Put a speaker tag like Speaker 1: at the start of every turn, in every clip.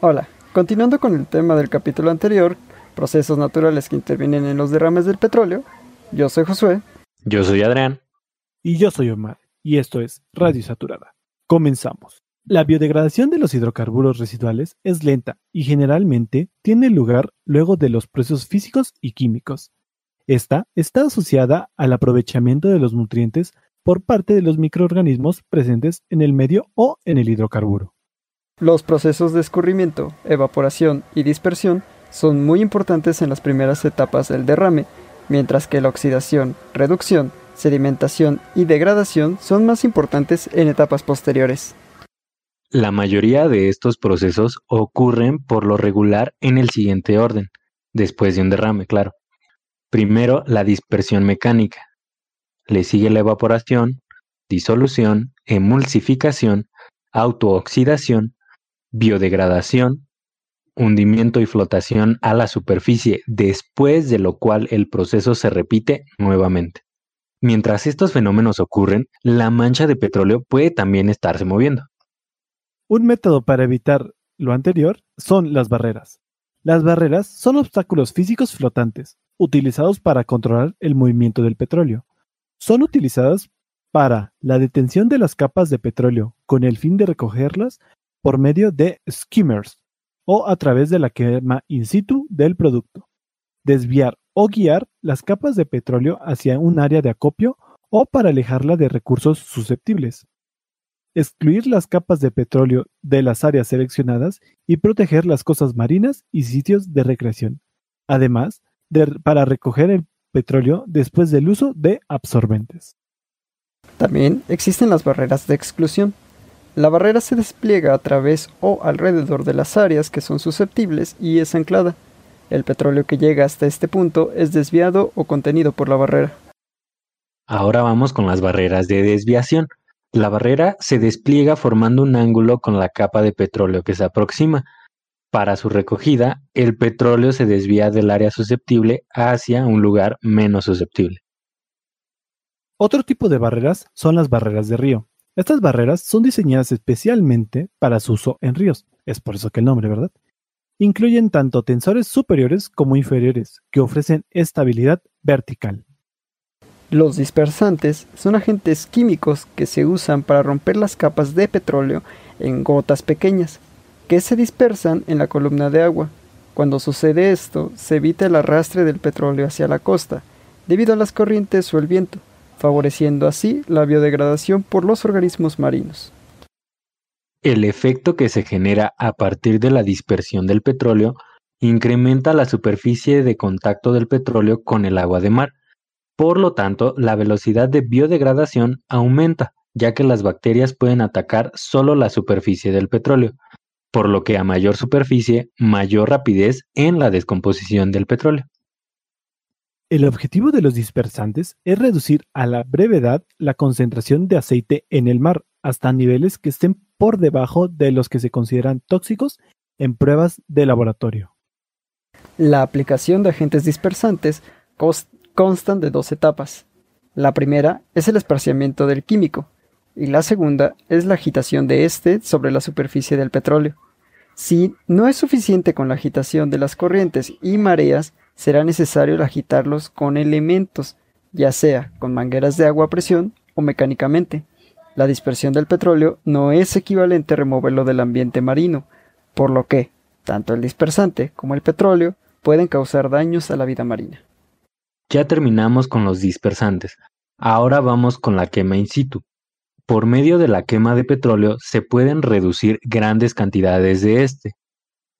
Speaker 1: Hola, continuando con el tema del capítulo anterior, procesos naturales que intervienen en los derrames del petróleo, yo soy Josué.
Speaker 2: Yo soy Adrián.
Speaker 3: Y yo soy Omar, y esto es Radio Saturada. Comenzamos. La biodegradación de los hidrocarburos residuales es lenta y generalmente tiene lugar luego de los procesos físicos y químicos. Esta está asociada al aprovechamiento de los nutrientes por parte de los microorganismos presentes en el medio o en el hidrocarburo.
Speaker 1: Los procesos de escurrimiento, evaporación y dispersión son muy importantes en las primeras etapas del derrame, mientras que la oxidación, reducción, sedimentación y degradación son más importantes en etapas posteriores.
Speaker 2: La mayoría de estos procesos ocurren por lo regular en el siguiente orden, después de un derrame, claro. Primero, la dispersión mecánica. Le sigue la evaporación, disolución, emulsificación, autooxidación biodegradación, hundimiento y flotación a la superficie, después de lo cual el proceso se repite nuevamente. Mientras estos fenómenos ocurren, la mancha de petróleo puede también estarse moviendo.
Speaker 3: Un método para evitar lo anterior son las barreras. Las barreras son obstáculos físicos flotantes, utilizados para controlar el movimiento del petróleo. Son utilizadas para la detención de las capas de petróleo con el fin de recogerlas por medio de skimmers o a través de la quema in situ del producto. Desviar o guiar las capas de petróleo hacia un área de acopio o para alejarla de recursos susceptibles. Excluir las capas de petróleo de las áreas seleccionadas y proteger las costas marinas y sitios de recreación. Además, de, para recoger el petróleo después del uso de absorbentes.
Speaker 1: También existen las barreras de exclusión, la barrera se despliega a través o alrededor de las áreas que son susceptibles y es anclada. El petróleo que llega hasta este punto es desviado o contenido por la barrera.
Speaker 2: Ahora vamos con las barreras de desviación. La barrera se despliega formando un ángulo con la capa de petróleo que se aproxima. Para su recogida, el petróleo se desvía del área susceptible hacia un lugar menos susceptible.
Speaker 3: Otro tipo de barreras son las barreras de río. Estas barreras son diseñadas especialmente para su uso en ríos, es por eso que el nombre, ¿verdad? Incluyen tanto tensores superiores como inferiores, que ofrecen estabilidad vertical.
Speaker 1: Los dispersantes son agentes químicos que se usan para romper las capas de petróleo en gotas pequeñas, que se dispersan en la columna de agua. Cuando sucede esto, se evita el arrastre del petróleo hacia la costa, debido a las corrientes o el viento favoreciendo así la biodegradación por los organismos marinos.
Speaker 2: El efecto que se genera a partir de la dispersión del petróleo incrementa la superficie de contacto del petróleo con el agua de mar. Por lo tanto, la velocidad de biodegradación aumenta, ya que las bacterias pueden atacar solo la superficie del petróleo, por lo que a mayor superficie, mayor rapidez en la descomposición del petróleo.
Speaker 3: El objetivo de los dispersantes es reducir a la brevedad la concentración de aceite en el mar hasta niveles que estén por debajo de los que se consideran tóxicos en pruebas de laboratorio.
Speaker 1: La aplicación de agentes dispersantes constan de dos etapas. La primera es el esparciamiento del químico y la segunda es la agitación de éste sobre la superficie del petróleo. Si no es suficiente con la agitación de las corrientes y mareas, será necesario agitarlos con elementos, ya sea con mangueras de agua a presión o mecánicamente. La dispersión del petróleo no es equivalente a removerlo del ambiente marino, por lo que tanto el dispersante como el petróleo pueden causar daños a la vida marina.
Speaker 2: Ya terminamos con los dispersantes. Ahora vamos con la quema in situ. Por medio de la quema de petróleo se pueden reducir grandes cantidades de este,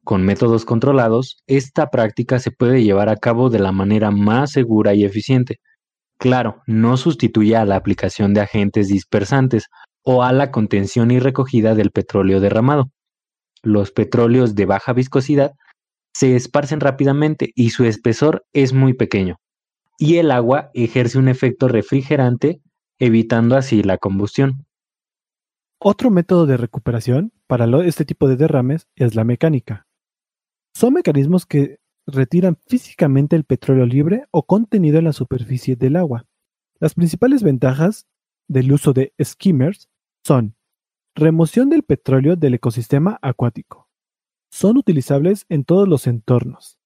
Speaker 2: con métodos controlados, esta práctica se puede llevar a cabo de la manera más segura y eficiente. Claro, no sustituye a la aplicación de agentes dispersantes o a la contención y recogida del petróleo derramado. Los petróleos de baja viscosidad se esparcen rápidamente y su espesor es muy pequeño, y el agua ejerce un efecto refrigerante, evitando así la combustión.
Speaker 3: Otro método de recuperación para este tipo de derrames es la mecánica. Son mecanismos que retiran físicamente el petróleo libre o contenido en la superficie del agua. Las principales ventajas del uso de skimmers son remoción del petróleo del ecosistema acuático, son utilizables en todos los entornos.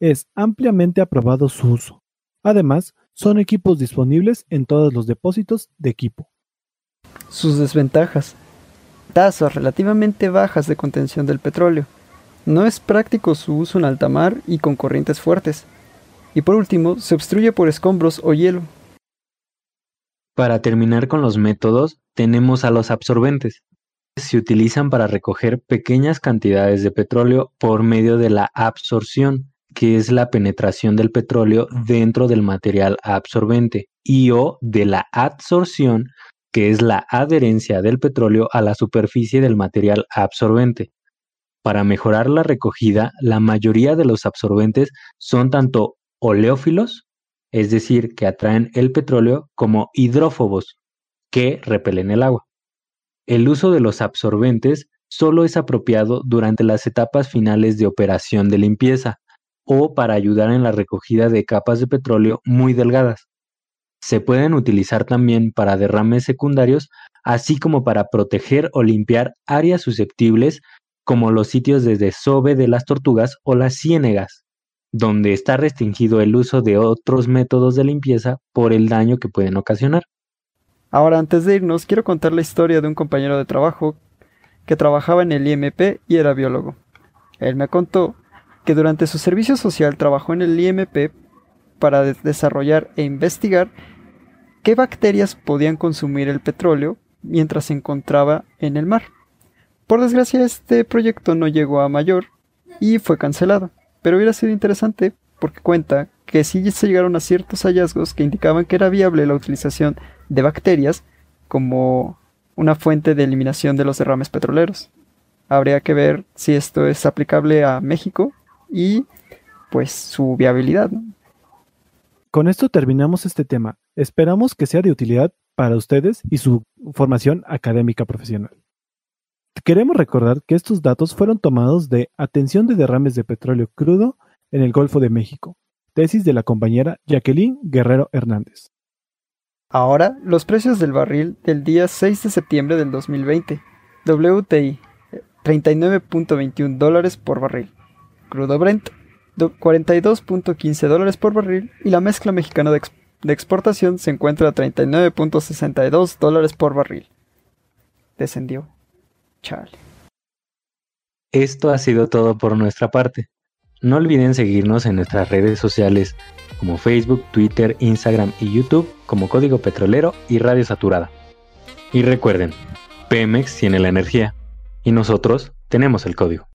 Speaker 3: Es ampliamente aprobado su uso. Además, son equipos disponibles en todos los depósitos de equipo.
Speaker 1: Sus desventajas. Tasas relativamente bajas de contención del petróleo. No es práctico su uso en alta mar y con corrientes fuertes. Y por último, se obstruye por escombros o hielo.
Speaker 2: Para terminar con los métodos, tenemos a los absorbentes. Se utilizan para recoger pequeñas cantidades de petróleo por medio de la absorción, que es la penetración del petróleo dentro del material absorbente, y o de la adsorción, que es la adherencia del petróleo a la superficie del material absorbente. Para mejorar la recogida, la mayoría de los absorbentes son tanto oleófilos es decir, que atraen el petróleo como hidrófobos, que repelen el agua. El uso de los absorbentes solo es apropiado durante las etapas finales de operación de limpieza o para ayudar en la recogida de capas de petróleo muy delgadas. Se pueden utilizar también para derrames secundarios, así como para proteger o limpiar áreas susceptibles como los sitios de desove de las tortugas o las ciénegas donde está restringido el uso de otros métodos de limpieza por el daño que pueden ocasionar.
Speaker 1: Ahora, antes de irnos, quiero contar la historia de un compañero de trabajo que trabajaba en el IMP y era biólogo. Él me contó que durante su servicio social trabajó en el IMP para desarrollar e investigar qué bacterias podían consumir el petróleo mientras se encontraba en el mar. Por desgracia, este proyecto no llegó a mayor y fue cancelado pero hubiera sido interesante porque cuenta que sí se llegaron a ciertos hallazgos que indicaban que era viable la utilización de bacterias como una fuente de eliminación de los derrames petroleros. Habría que ver si esto es aplicable a México y pues su viabilidad.
Speaker 3: Con esto terminamos este tema. Esperamos que sea de utilidad para ustedes y su formación académica profesional. Queremos recordar que estos datos fueron tomados de Atención de derrames de petróleo crudo en el Golfo de México, tesis de la compañera Jacqueline Guerrero Hernández.
Speaker 1: Ahora, los precios del barril del día 6 de septiembre del 2020. WTI, 39.21 dólares por barril. Crudo Brent, 42.15 dólares por barril. Y la mezcla mexicana de, de exportación se encuentra a 39.62 dólares por barril. Descendió.
Speaker 2: Esto ha sido todo por nuestra parte. No olviden seguirnos en nuestras redes sociales como Facebook, Twitter, Instagram y YouTube como Código Petrolero y Radio Saturada. Y recuerden, Pemex tiene la energía y nosotros tenemos el código.